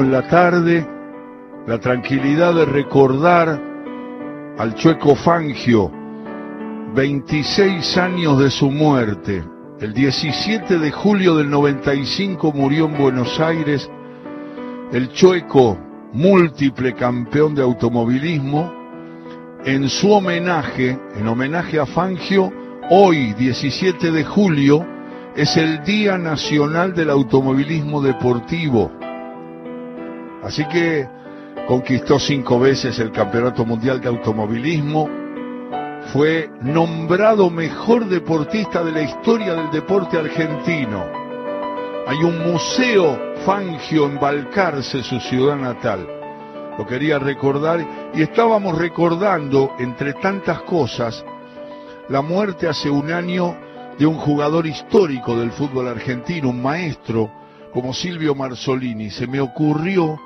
en la tarde, la tranquilidad de recordar al Chueco Fangio, 26 años de su muerte. El 17 de julio del 95 murió en Buenos Aires el Chueco, múltiple campeón de automovilismo. En su homenaje, en homenaje a Fangio, hoy, 17 de julio, es el Día Nacional del Automovilismo Deportivo. Así que conquistó cinco veces el Campeonato Mundial de Automovilismo, fue nombrado mejor deportista de la historia del deporte argentino. Hay un museo Fangio en Balcarce, su ciudad natal. Lo quería recordar y estábamos recordando, entre tantas cosas, la muerte hace un año de un jugador histórico del fútbol argentino, un maestro como Silvio Marzolini. Se me ocurrió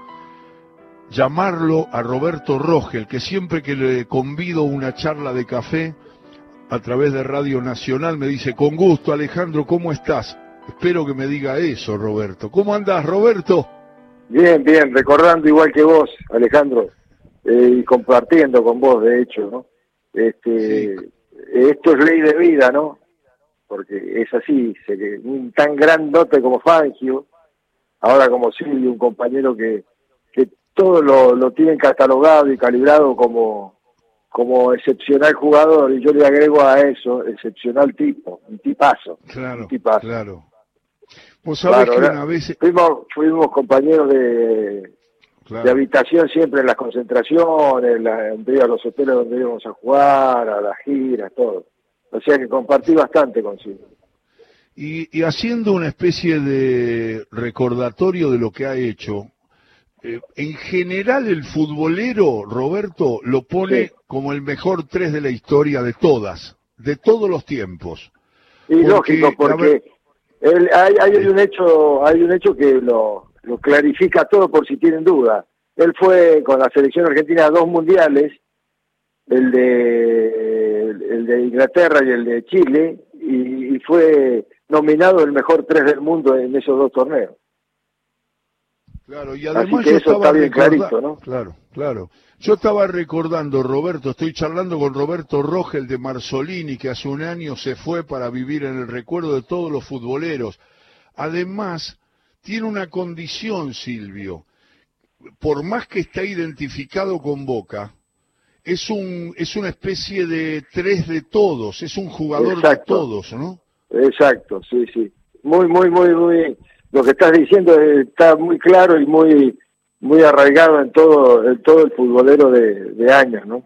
llamarlo a Roberto Rogel, que siempre que le convido una charla de café a través de Radio Nacional me dice, con gusto Alejandro, ¿cómo estás? Espero que me diga eso, Roberto. ¿Cómo andás, Roberto? Bien, bien, recordando igual que vos, Alejandro, eh, y compartiendo con vos, de hecho, ¿no? Este, Esto es ley de vida, ¿no? Porque es así, un tan grandote como Fangio, ahora como Silvio, un compañero que, que todo lo, lo tienen catalogado y calibrado como, como excepcional jugador, y yo le agrego a eso, excepcional tipo, un tipazo. Claro, un tipazo. claro. Vos sabés que una vez... Fuimos, fuimos compañeros de, de habitación siempre en las concentraciones, en, la, a los hoteles donde íbamos a jugar, a las giras, todo. O sea que compartí bastante con Silvio. Y, y haciendo una especie de recordatorio de lo que ha hecho, eh, en general el futbolero, Roberto, lo pone como el mejor tres de la historia de todas, de todos los tiempos. Y lógico, porque hay, hay, un hecho, hay un hecho que lo, lo clarifica todo por si tienen duda. Él fue con la selección argentina a dos mundiales, el de, el de Inglaterra y el de Chile, y, y fue nominado el mejor tres del mundo en esos dos torneos. Claro, y además yo estaba recordando, ¿no? Claro, claro. Yo estaba recordando, Roberto, estoy charlando con Roberto Rogel de Marzolini, que hace un año se fue para vivir en el recuerdo de todos los futboleros. Además, tiene una condición, Silvio. Por más que está identificado con Boca, es un es una especie de tres de todos, es un jugador de todos, ¿no? Exacto, sí, sí. Muy, muy, muy, muy lo que estás diciendo está muy claro y muy muy arraigado en todo en todo el futbolero de, años, ¿no?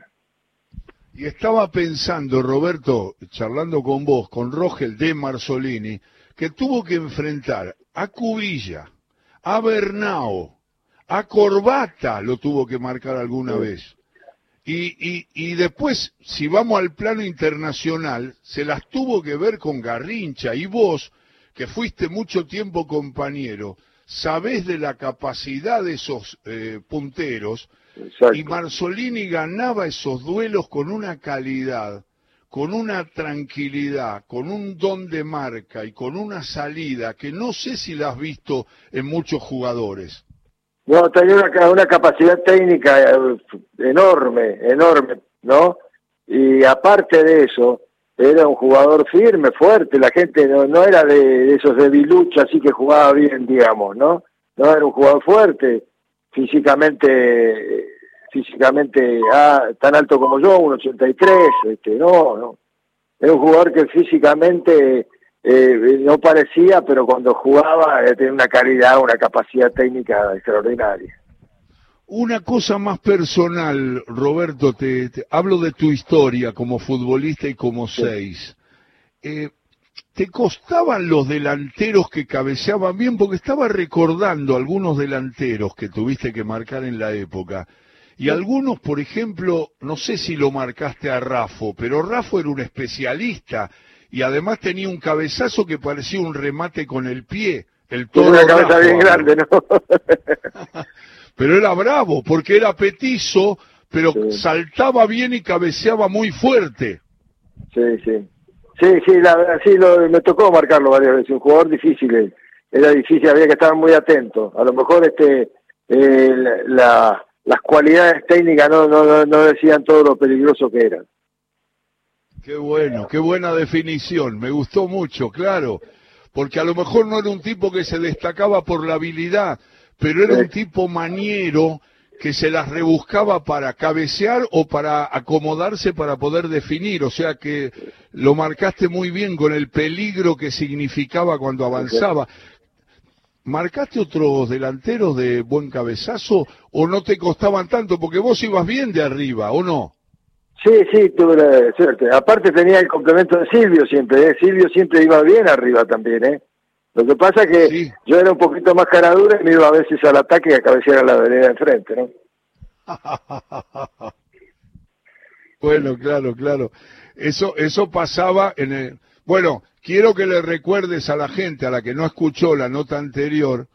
Y estaba pensando, Roberto, charlando con vos, con Rogel de Marzolini, que tuvo que enfrentar a Cubilla, a Bernao, a Corbata, lo tuvo que marcar alguna vez. Y, y, y después, si vamos al plano internacional, se las tuvo que ver con Garrincha y vos, que fuiste mucho tiempo compañero, sabés de la capacidad de esos eh, punteros y Marzolini ganaba esos duelos con una calidad, con una tranquilidad, con un don de marca y con una salida que no sé si la has visto en muchos jugadores. No, tenía una, una capacidad técnica eh, enorme, enorme, ¿no? Y aparte de eso, era un jugador firme, fuerte, la gente no, no era de, esos de bilucha, así que jugaba bien, digamos, ¿no? No era un jugador fuerte, físicamente, físicamente ah, tan alto como yo, un 83, este, no, no. Era un jugador que físicamente eh, no parecía, pero cuando jugaba eh, tenía una calidad, una capacidad técnica extraordinaria. Una cosa más personal, Roberto, te, hablo de tu historia como futbolista y como seis. Eh, ¿Te costaban los delanteros que cabeceaban bien? Porque estaba recordando algunos delanteros que tuviste que marcar en la época. Y algunos, por ejemplo, no sé si lo marcaste a Rafo, pero Rafo era un especialista y además tenía un cabezazo que parecía un remate con el pie. El toro una cabeza bien grande, ¿no? pero era bravo, porque era petizo, pero saltaba bien y cabeceaba muy fuerte. Sí, sí. Sí, sí, la verdad, sí, lo, me tocó marcarlo varias veces. Un jugador difícil, era difícil, había que estar muy atento. A lo mejor este eh, las cualidades técnicas no, no, no decían todo lo peligroso que eran. Qué bueno, qué buena definición, me gustó mucho, claro, porque a lo mejor no era un tipo que se destacaba por la habilidad, pero era un tipo maniero que se las rebuscaba para cabecear o para acomodarse para poder definir, o sea que lo marcaste muy bien con el peligro que significaba cuando avanzaba. ¿Marcaste otros delanteros de buen cabezazo o no te costaban tanto? Porque vos ibas bien de arriba, ¿o no? Sí, sí, tuve la suerte. Aparte tenía el complemento de Silvio siempre, ¿eh? Silvio siempre iba bien arriba también, ¿eh? Lo que pasa es que yo era un poquito más caradura y me iba a veces al ataque y a cabecear a la vereda enfrente, ¿no? bueno, claro, claro. Eso, eso pasaba en el... Bueno, quiero que le recuerdes a la gente, a la que no escuchó la nota anterior,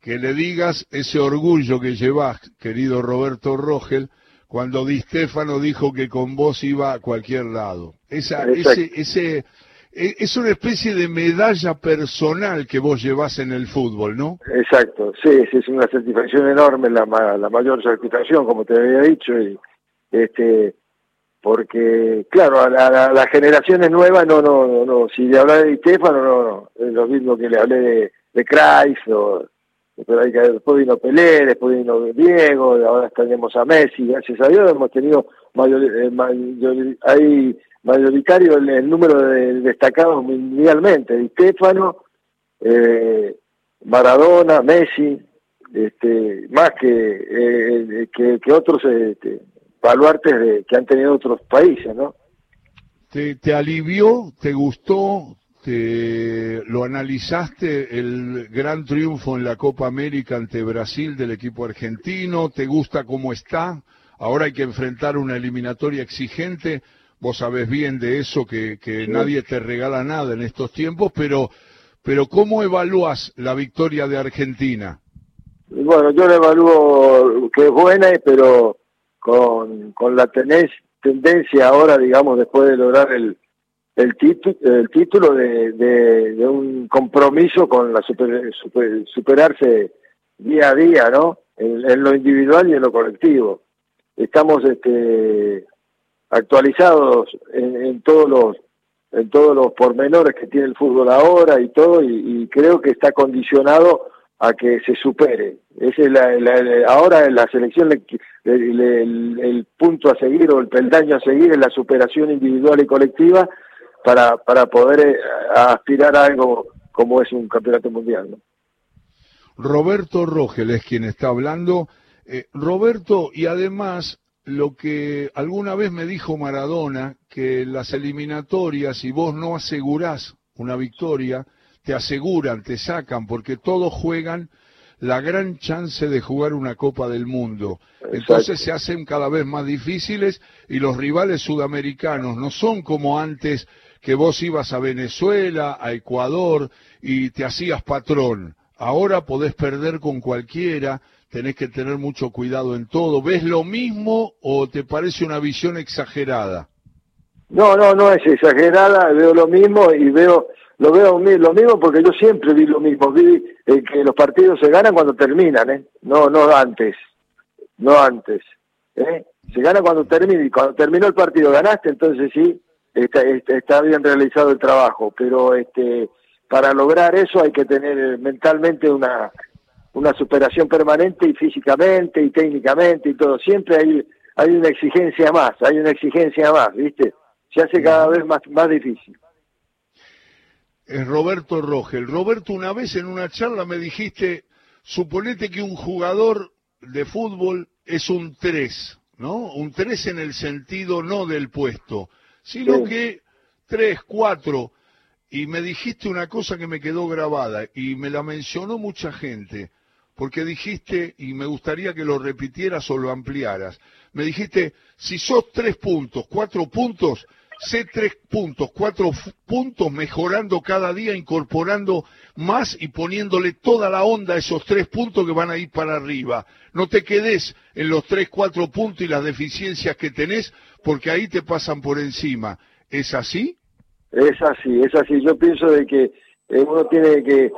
que le digas ese orgullo que llevas, querido Roberto Rogel, cuando Di Stefano dijo que con vos iba a cualquier lado. Esa, ese, ese, es una especie de medalla personal que vos llevas en el fútbol, ¿no? Exacto, sí, es una satisfacción enorme, la, la mayor satisfacción, como te había dicho, y este porque claro, a, las generaciones nuevas no, no, no, no, si le hablé de Di Stefano, no, no, es lo mismo que le hablé de, de o pero hay que, después vino Pelé, después vino Diego, ahora tenemos a Messi, gracias a Dios hemos tenido mayor, eh, hay mayoritario el, número de destacados mundialmente, Di eh, Maradona, Messi, este, más que, eh, que, otros este, baluartes de, que han tenido otros países, ¿no? ¿Te, ¿Te alivió? ¿Te gustó? Te, ¿Lo analizaste el gran triunfo en la Copa América ante Brasil del equipo argentino? ¿Te gusta cómo está? Ahora hay que enfrentar una eliminatoria exigente. Vos sabés bien de eso, que, que nadie te regala nada en estos tiempos, pero, pero ¿cómo evalúas la victoria de Argentina? Bueno, yo la evalúo que es buena, pero con, con la tendencia ahora, digamos, después de lograr el, el, el título de, de, un compromiso con la super, superarse día a día, ¿no? En, lo individual y en lo colectivo. Estamos este, actualizados en, todos los en todos los pormenores que tiene el fútbol ahora y todo, y, creo que está condicionado a que se supere. Es la, ahora en la selección el, punto a seguir o el peldaño a seguir es la superación individual y colectiva para, para poder eh, aspirar a algo como es un campeonato mundial. Roberto Rogel es quien está hablando. Eh, Roberto, y además lo que alguna vez me dijo Maradona, que las eliminatorias, si vos no asegurás una victoria, te aseguran, te sacan, porque todos juegan la gran chance de jugar una Copa del Mundo. Entonces se hacen cada vez más difíciles y los rivales sudamericanos no son como antes que vos ibas a Venezuela, a Ecuador y te hacías patrón. Ahora podés perder con cualquiera, tenés que tener mucho cuidado en todo. ¿Ves lo mismo o te parece una visión exagerada? No, no, no es exagerada, veo lo mismo y veo lo veo lo mismo porque yo siempre vi lo mismo, vi eh, que los partidos se ganan cuando terminan, ¿eh? No, no antes, no antes, ¿eh? Se gana cuando termina y cuando terminó el partido ganaste, entonces sí, está, está, bien realizado el trabajo, pero este para lograr eso hay que tener mentalmente una, una superación permanente y físicamente y técnicamente y todo. Siempre hay, hay una exigencia más, hay una exigencia más, ¿viste? Se hace cada vez más, más difícil. Es Roberto Rogel. Roberto, una vez en una charla me dijiste, suponete que un jugador de fútbol es un 3, ¿no? Un 3 en el sentido no del puesto, sino que tres, cuatro, y me dijiste una cosa que me quedó grabada y me la mencionó mucha gente, porque dijiste, y me gustaría que lo repitieras o lo ampliaras, me dijiste, si sos tres puntos, cuatro puntos, sé tres puntos, cuatro puntos, mejorando cada día, incorporando más y poniéndole toda la onda a esos tres puntos que van a ir para arriba. No te quedes en los tres, cuatro puntos y las deficiencias que tenés, porque ahí te pasan por encima. ¿Es así? Es así, es así. Yo pienso de que eh, uno tiene que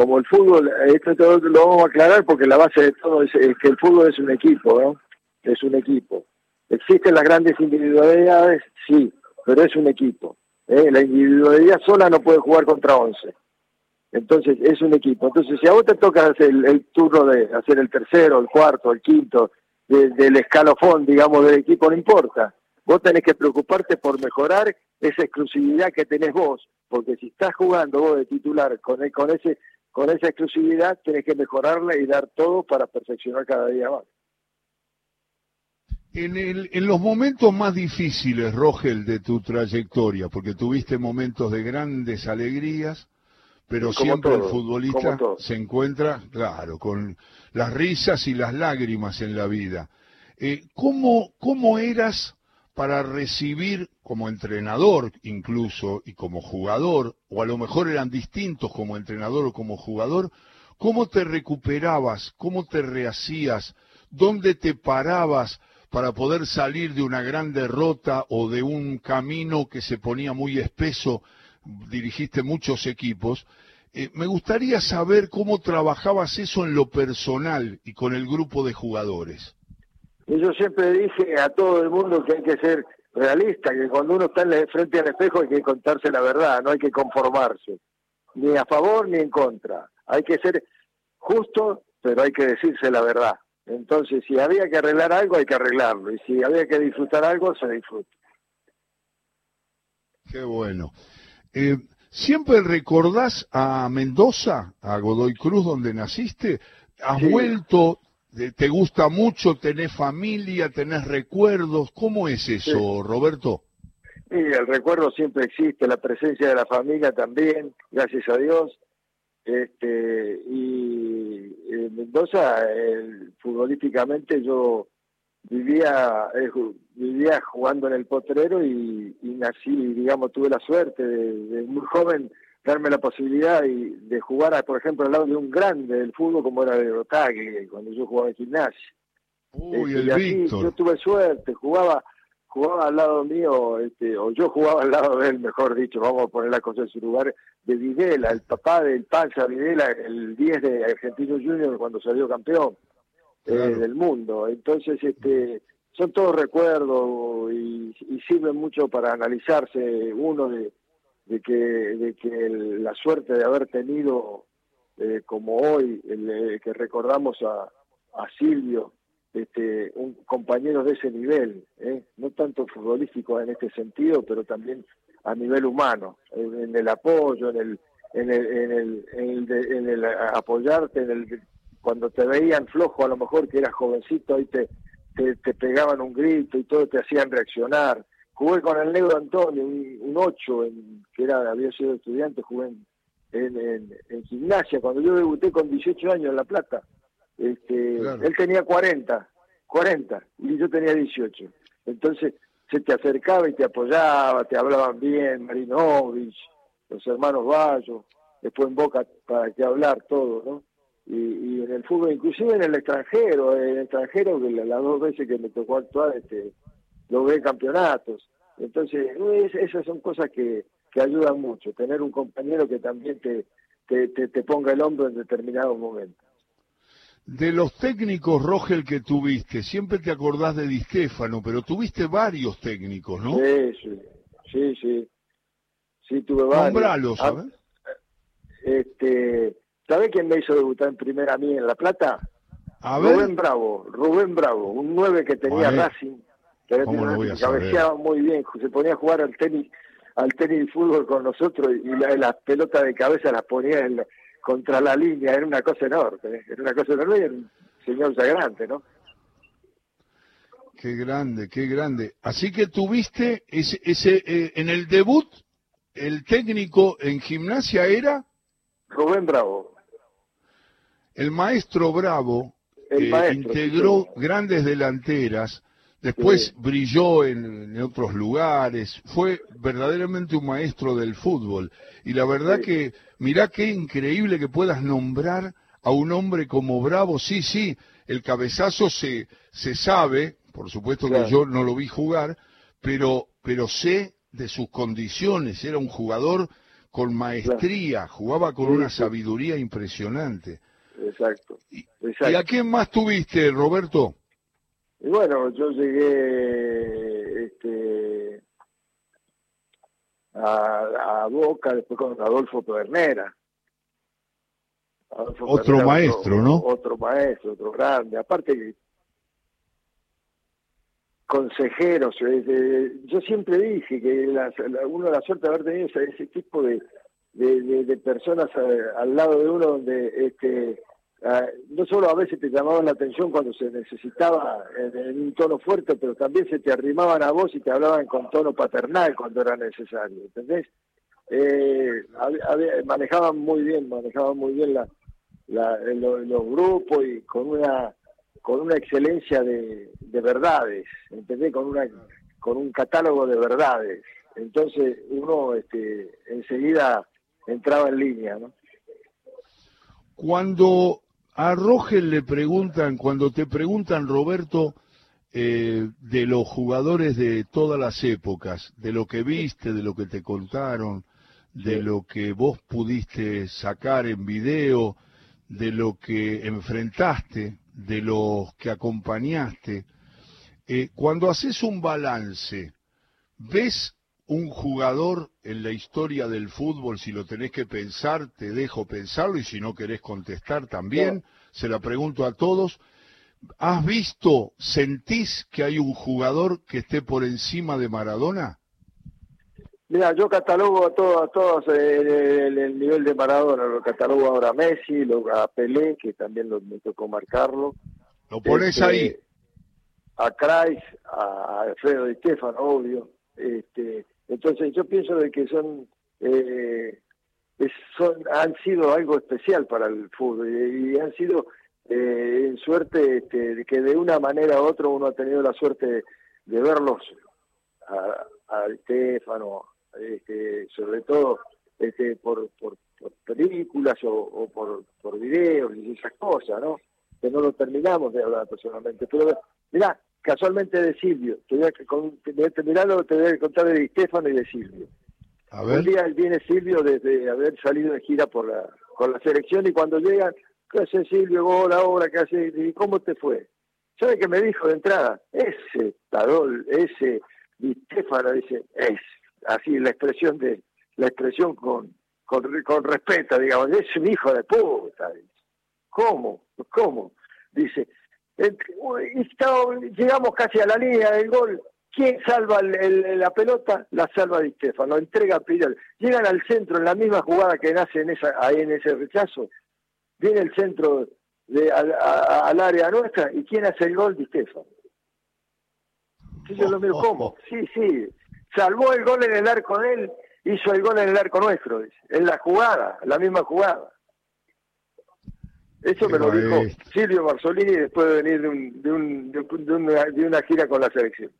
como el fútbol, esto todo lo vamos a aclarar porque la base de todo es, que el fútbol es un equipo, ¿no? Es un equipo. ¿Existen las grandes individualidades? Sí, pero es un equipo. ¿eh? La individualidad sola no puede jugar contra 11. Entonces, es un equipo. Entonces, si a vos te toca hacer el, turno de hacer el tercero, el cuarto, el quinto, del escalofón, digamos, del equipo, no importa. Vos tenés que preocuparte por mejorar esa exclusividad que tenés vos, porque si estás jugando vos de titular con, con, ese, con esa exclusividad, tenés que mejorarla y dar todo para perfeccionar cada día más. En, el, en los momentos más difíciles, Rogel, de tu trayectoria, porque tuviste momentos de grandes alegrías, pero siempre el futbolista se encuentra, claro, con las risas y las lágrimas en la vida. Eh, ¿cómo, ¿Cómo eras para recibir como entrenador incluso y como jugador, o a lo mejor eran distintos como entrenador o como jugador, cómo te recuperabas, cómo te rehacías, dónde te parabas para poder salir de una gran derrota o de un camino que se ponía muy espeso, dirigiste muchos equipos, eh, me gustaría saber cómo trabajabas eso en lo personal y con el grupo de jugadores. Yo siempre dije a todo el mundo que hay que ser realista, que cuando uno está frente al espejo hay que contarse la verdad, no hay que conformarse, ni a favor ni en contra. Hay que ser justo, pero hay que decirse la verdad. Entonces, si había que arreglar algo, hay que arreglarlo. Y si había que disfrutar algo, se disfruta. Qué bueno. Eh, ¿Siempre recordás a Mendoza, a Godoy Cruz, donde naciste? ¿Has vuelto? ¿Te gusta mucho? ¿Tenés familia? ¿Tenés recuerdos? ¿Cómo es eso, Roberto? Sí, el recuerdo siempre existe, la presencia de la familia también, gracias a Dios. Este, y en eh, Mendoza, futbolísticamente yo vivía eh, vivía jugando en el potrero y, nací, digamos, tuve la suerte de, muy joven darme la posibilidad de jugar, por ejemplo, al lado de un grande del fútbol como era de Otague, cuando yo jugaba en gimnasia. Uy, este, el Víctor. Yo tuve suerte, jugaba jugaba al lado mío, este, o yo jugaba al lado de él, mejor dicho, vamos a poner la cosa en su lugar, de Videla, el papá del Panza Videla, el 10 de Argentino Junior cuando salió campeón eh, del mundo. Entonces, este, son todos recuerdos y, sirven mucho para analizarse uno de, de que, de que la suerte de haber tenido, eh, como hoy, el, eh, que recordamos a, a Silvio, este, un compañero de ese nivel, ¿eh? no tanto futbolístico en este sentido, pero también a nivel humano, en, el apoyo, en el, en el, en el, en el, apoyarte, en el, cuando te veían flojo, a lo mejor que eras jovencito, ahí te, te, pegaban un grito y todo te hacían reaccionar. Jugué con el negro Antonio, un, ocho, en, que era había sido estudiante, jugué en, en, en gimnasia, cuando yo debuté con 18 años en La Plata este, Él tenía 40, 40, y yo tenía 18. Entonces se te acercaba y te apoyaba, te hablaban bien, Marinovich, los hermanos Bayo, después en Boca para que hablar todo, ¿no? Y, en el fútbol, inclusive en el extranjero, en el extranjero, que las dos veces que me tocó actuar, este, logré campeonatos. Entonces, esas son cosas que, que ayudan mucho, tener un compañero que también te, te, te ponga el hombro en determinados momentos. De los técnicos, Rogel, que tuviste, siempre te acordás de Di Stefano, pero tuviste varios técnicos, ¿no? Sí, sí, sí, sí. Sí, tuve varios. Nombralos, ¿sabes? Ah, este, ¿Sabés quién me hizo debutar en primera a mí en La Plata? A ver. Rubén Bravo, Rubén Bravo, un 9 que tenía Racing, cabeceaba muy bien, se ponía a jugar al tenis al tenis y fútbol con nosotros y las pelotas de cabeza las ponía en la, contra la línea, era una cosa enorme, era una cosa enorme y era un señor grande, ¿no? Qué grande, qué grande. Así que tuviste ese, ese eh, en el debut, el técnico en gimnasia era Rubén Bravo. El maestro Bravo eh, integró grandes delanteras, después brilló en, otros lugares, fue verdaderamente un maestro del fútbol. Y la verdad que mirá qué increíble que puedas nombrar a un hombre como Bravo. Sí, sí, el cabezazo se, se sabe, por supuesto que yo no lo vi jugar, pero, pero sé de sus condiciones. Era un jugador con maestría, jugaba con una sabiduría impresionante. Exacto. ¿Y, a quién más tuviste, Roberto? Y bueno, yo llegué este, a, Boca después con Adolfo Pedernera. otro maestro, ¿no? Otro maestro, otro grande. Aparte, consejeros. yo siempre dije que la, uno la suerte de haber tenido ese, tipo de, de, personas eh, al lado de uno donde este ah, no solo a veces te llamaban la atención cuando se necesitaba en, un tono fuerte, pero también se te arrimaban a vos y te hablaban con tono paternal cuando era necesario, ¿entendés? Eh, manejaban muy bien, manejaban muy bien la, los grupos y con una con una excelencia de, verdades, ¿entendés? Con, una, con un catálogo de verdades. Entonces uno este, enseguida entraba en línea, ¿no? Cuando a Rogel le preguntan, cuando te preguntan, Roberto, eh, de los jugadores de todas las épocas, de lo que viste, de lo que te contaron, de lo que vos pudiste sacar en video, de lo que enfrentaste, de los que acompañaste, eh, cuando haces un balance, ¿ves un jugador en la historia del fútbol? Si lo tenés que pensar, te dejo pensarlo y si no querés contestar también, se la pregunto a todos. ¿Has visto, sentís que hay un jugador que esté por encima de Maradona? Mira, yo catalogo a todos, a todos eh, el, nivel de Maradona, lo catalogo ahora a Messi, lo, a Pelé, que también lo, me tocó marcarlo. ¿Lo pones este, ahí? A Kreis, a Alfredo Di Stefano, obvio. Este, entonces yo pienso de que son, eh, son han sido algo especial para el fútbol y, han sido eh, en suerte este, que de una manera u otra uno ha tenido la suerte de, verlos a, a Stefano, este, sobre todo este, por, por, películas o, por, por videos y esas cosas, ¿no? Que no lo terminamos de hablar personalmente. Pero mirá, casualmente de Silvio, te voy a, con, te voy a te voy a contar de Estefano y de Silvio. A ver. Un día viene Silvio desde haber salido de gira por la, con la selección y cuando llegan, ¿qué hace Silvio? Hola, ahora, ¿qué hace? ¿Y cómo te fue? ¿Sabe qué me dijo de entrada? Ese Tarol, ese Di Stefano, dice, es así la expresión de la expresión con, con, con respeto, digamos, es un hijo de puta. ¿Cómo? ¿Cómo? Dice, llegamos casi a la línea del gol. ¿Quién salva la pelota? La salva Di Stefano, entrega a Pirel. Llegan al centro en la misma jugada que nace en esa, ahí en ese rechazo. Viene el centro de, al, área nuestra y ¿quién hace el gol? Di Stefano. yo lo miro, ¿cómo? Sí, sí, salvó el gol en el arco de él, hizo el gol en el arco nuestro, en la jugada, la misma jugada. Eso me lo dijo Silvio Marzolini después de venir de, un, de, una, de, una, gira con la selección.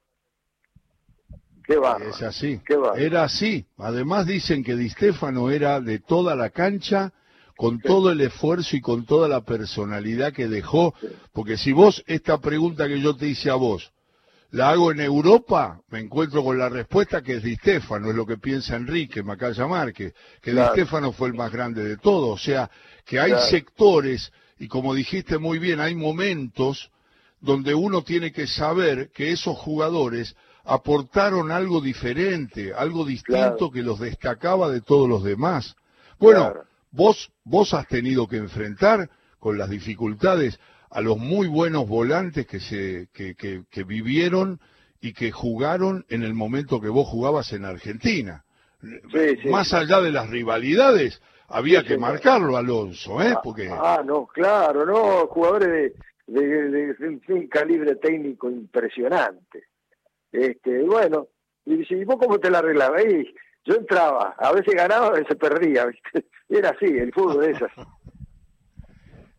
Qué va. Es así. Era así. Además dicen que Di Stefano era de toda la cancha, con todo el esfuerzo y con toda la personalidad que dejó. Porque si vos, esta pregunta que yo te hice a vos, la hago en Europa, me encuentro con la respuesta que es Di Stefano, es lo que piensa Enrique Macaya Márquez, que Di Stefano fue el más grande de todos, o sea, que hay sectores, y como dijiste muy bien, hay momentos donde uno tiene que saber que esos jugadores aportaron algo diferente, algo distinto que los destacaba de todos los demás. Bueno, vos, vos has tenido que enfrentar con las dificultades a los muy buenos volantes que, se, que, que, vivieron y que jugaron en el momento que vos jugabas en Argentina. Más allá de las rivalidades, había que marcarlo, Alonso, ¿eh? Ah, Porque... Ah, no, claro, no, jugadores de, de, de, un calibre técnico impresionante. Este, bueno, y, si vos cómo te la arreglabas, yo entraba, a veces ganaba, a veces perdía, ¿viste? Era así, el fútbol es así.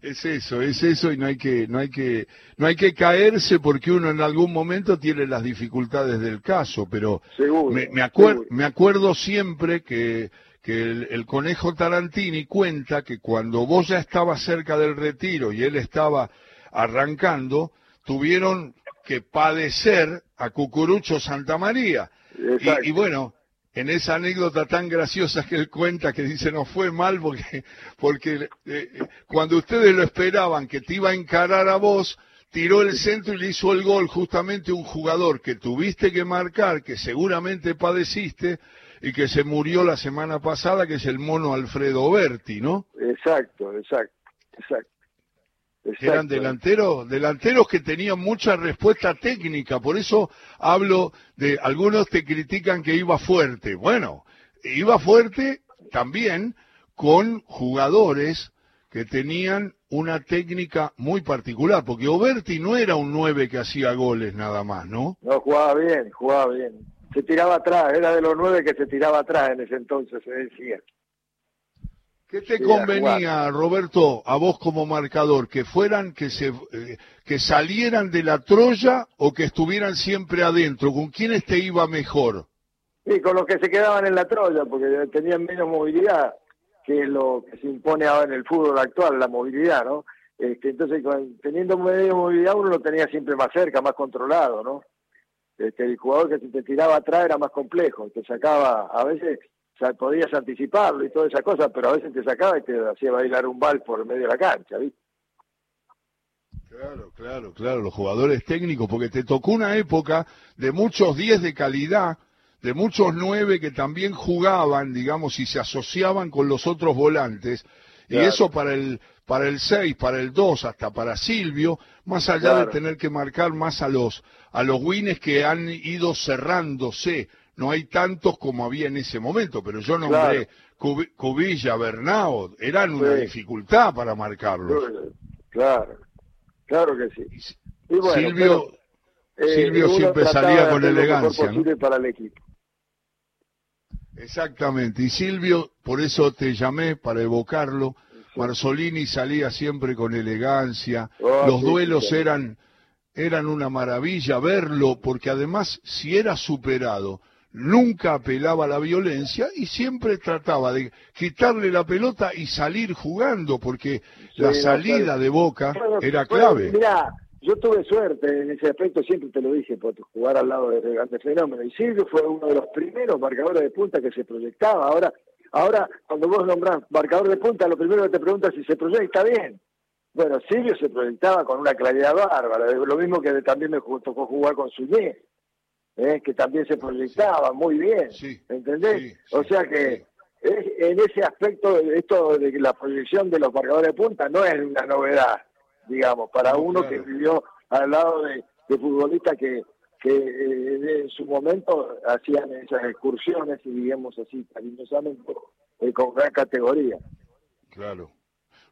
Es eso, es eso y no hay que, no hay que, no hay que caerse porque uno en algún momento tiene las dificultades del caso, pero me, me, me acuerdo siempre que, que el, el, conejo Tarantini cuenta que cuando vos ya estabas cerca del retiro y él estaba arrancando, tuvieron que padecer a Cucurucho Santa María. Y, y, bueno, en esa anécdota tan graciosa que él cuenta, que dice no fue mal porque, porque eh, cuando ustedes lo esperaban que te iba a encarar a vos, tiró el centro y le hizo el gol justamente un jugador que tuviste que marcar, que seguramente padeciste y que se murió la semana pasada, que es el mono Alfredo Berti, ¿no? Exacto, exacto, exacto. Eran delanteros, delanteros que tenían mucha respuesta técnica, por eso hablo de, algunos te critican que iba fuerte. Bueno, iba fuerte también con jugadores que tenían una técnica muy particular, porque Oberti no era un 9 que hacía goles nada más, ¿no? No, jugaba bien, jugaba bien. Se tiraba atrás, era de los 9 que se tiraba atrás en ese entonces, se decía. ¿Qué te convenía, Roberto, a vos como marcador? ¿Que fueran, que se, eh, que salieran de la Troya o que estuvieran siempre adentro? ¿Con quiénes te iba mejor? Sí, con los que se quedaban en la Troya, porque tenían menos movilidad, que es lo que se impone ahora en el fútbol actual, la movilidad, ¿no? Este, entonces, teniendo medio movilidad, uno lo tenía siempre más cerca, más controlado, ¿no? Este, el jugador que se te tiraba atrás era más complejo, te sacaba, a veces podías anticiparlo y toda esa cosa, pero a veces te sacaba y te hacía bailar un bal por medio de la cancha, ¿viste? Claro, claro, claro, los jugadores técnicos, porque te tocó una época de muchos 10 de calidad, de muchos 9 que también jugaban, digamos, y se asociaban con los otros volantes, y eso para el para el 6, para el 2, hasta para Silvio, más allá de tener que marcar más a los a los wins que han ido cerrándose no hay tantos como había en ese momento, pero yo nombré Cubilla, Bernao, eran una dificultad para marcarlos. Claro, claro que sí. Silvio, eh, Silvio siempre salía con elegancia. para el equipo. Exactamente, y Silvio, por eso te llamé para evocarlo. Marzolini salía siempre con elegancia, ah, los duelos eran eran una maravilla verlo, porque además si era superado nunca apelaba a la violencia y siempre trataba de quitarle la pelota y salir jugando, porque la salida de Boca era clave. mira, yo tuve suerte en ese aspecto, siempre te lo dije, por jugar al lado de grandes fenómeno. Y Silvio fue uno de los primeros marcadores de punta que se proyectaba. Ahora, ahora cuando vos nombrás marcador de punta, lo primero que te preguntas si se proyecta bien. Bueno, Silvio se proyectaba con una claridad bárbara, lo mismo que también me tocó jugar con Suñé ¿eh? que también se proyectaba muy bien, ¿entendés? o sea que en ese aspecto, esto de la proyección de los marcadores de punta no es una novedad, digamos, para uno que vivió al lado de, futbolistas que, que eh, en su momento hacían esas excursiones, y digamos así, cariñosamente, eh, con gran categoría. Claro.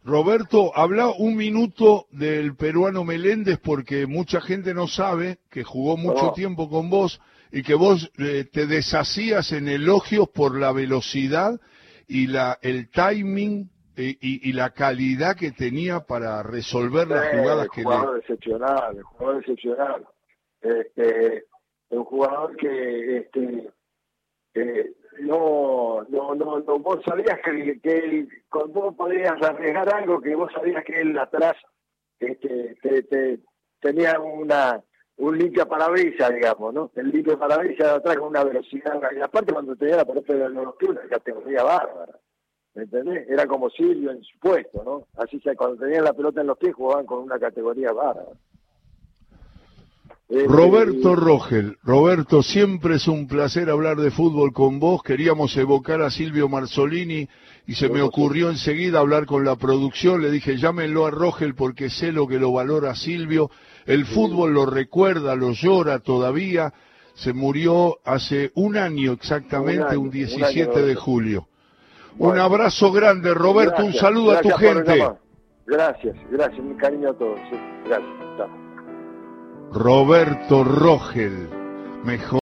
Roberto, habla un minuto del peruano Meléndez porque mucha gente no sabe que jugó mucho tiempo con vos y que vos eh, te deshacías en elogios por la velocidad y la el timing eh, y, la calidad que tenía para resolver las jugadas que jugador excepcional, un jugador excepcional. Este, un jugador que este, eh, no, no, no, no, vos sabías que, que él, vos podías arriesgar algo que vos sabías que él atrás este, te, te, tenía una un limpia parabrisas, digamos, ¿no? El limpia parabrisas de atrás con una velocidad, y aparte cuando tenía la pelota de los una categoría bárbara, ¿me entendés? Era como Silvio en su puesto, ¿no? Así que cuando tenían la pelota en los pies jugaban con una categoría bárbara. Roberto Rogel, Roberto, siempre es un placer hablar de fútbol con vos. Queríamos evocar a Silvio Marzolini y se me ocurrió enseguida hablar con la producción. Le dije, llámenlo a Rogel porque sé lo que lo valora Silvio. El fútbol lo recuerda, lo llora todavía. Se murió hace un año exactamente, un, 17 de julio. un abrazo grande, Roberto, un saludo a tu gente. Gracias, gracias, mi cariño a todos. Gracias. Roberto Rogel, mejor.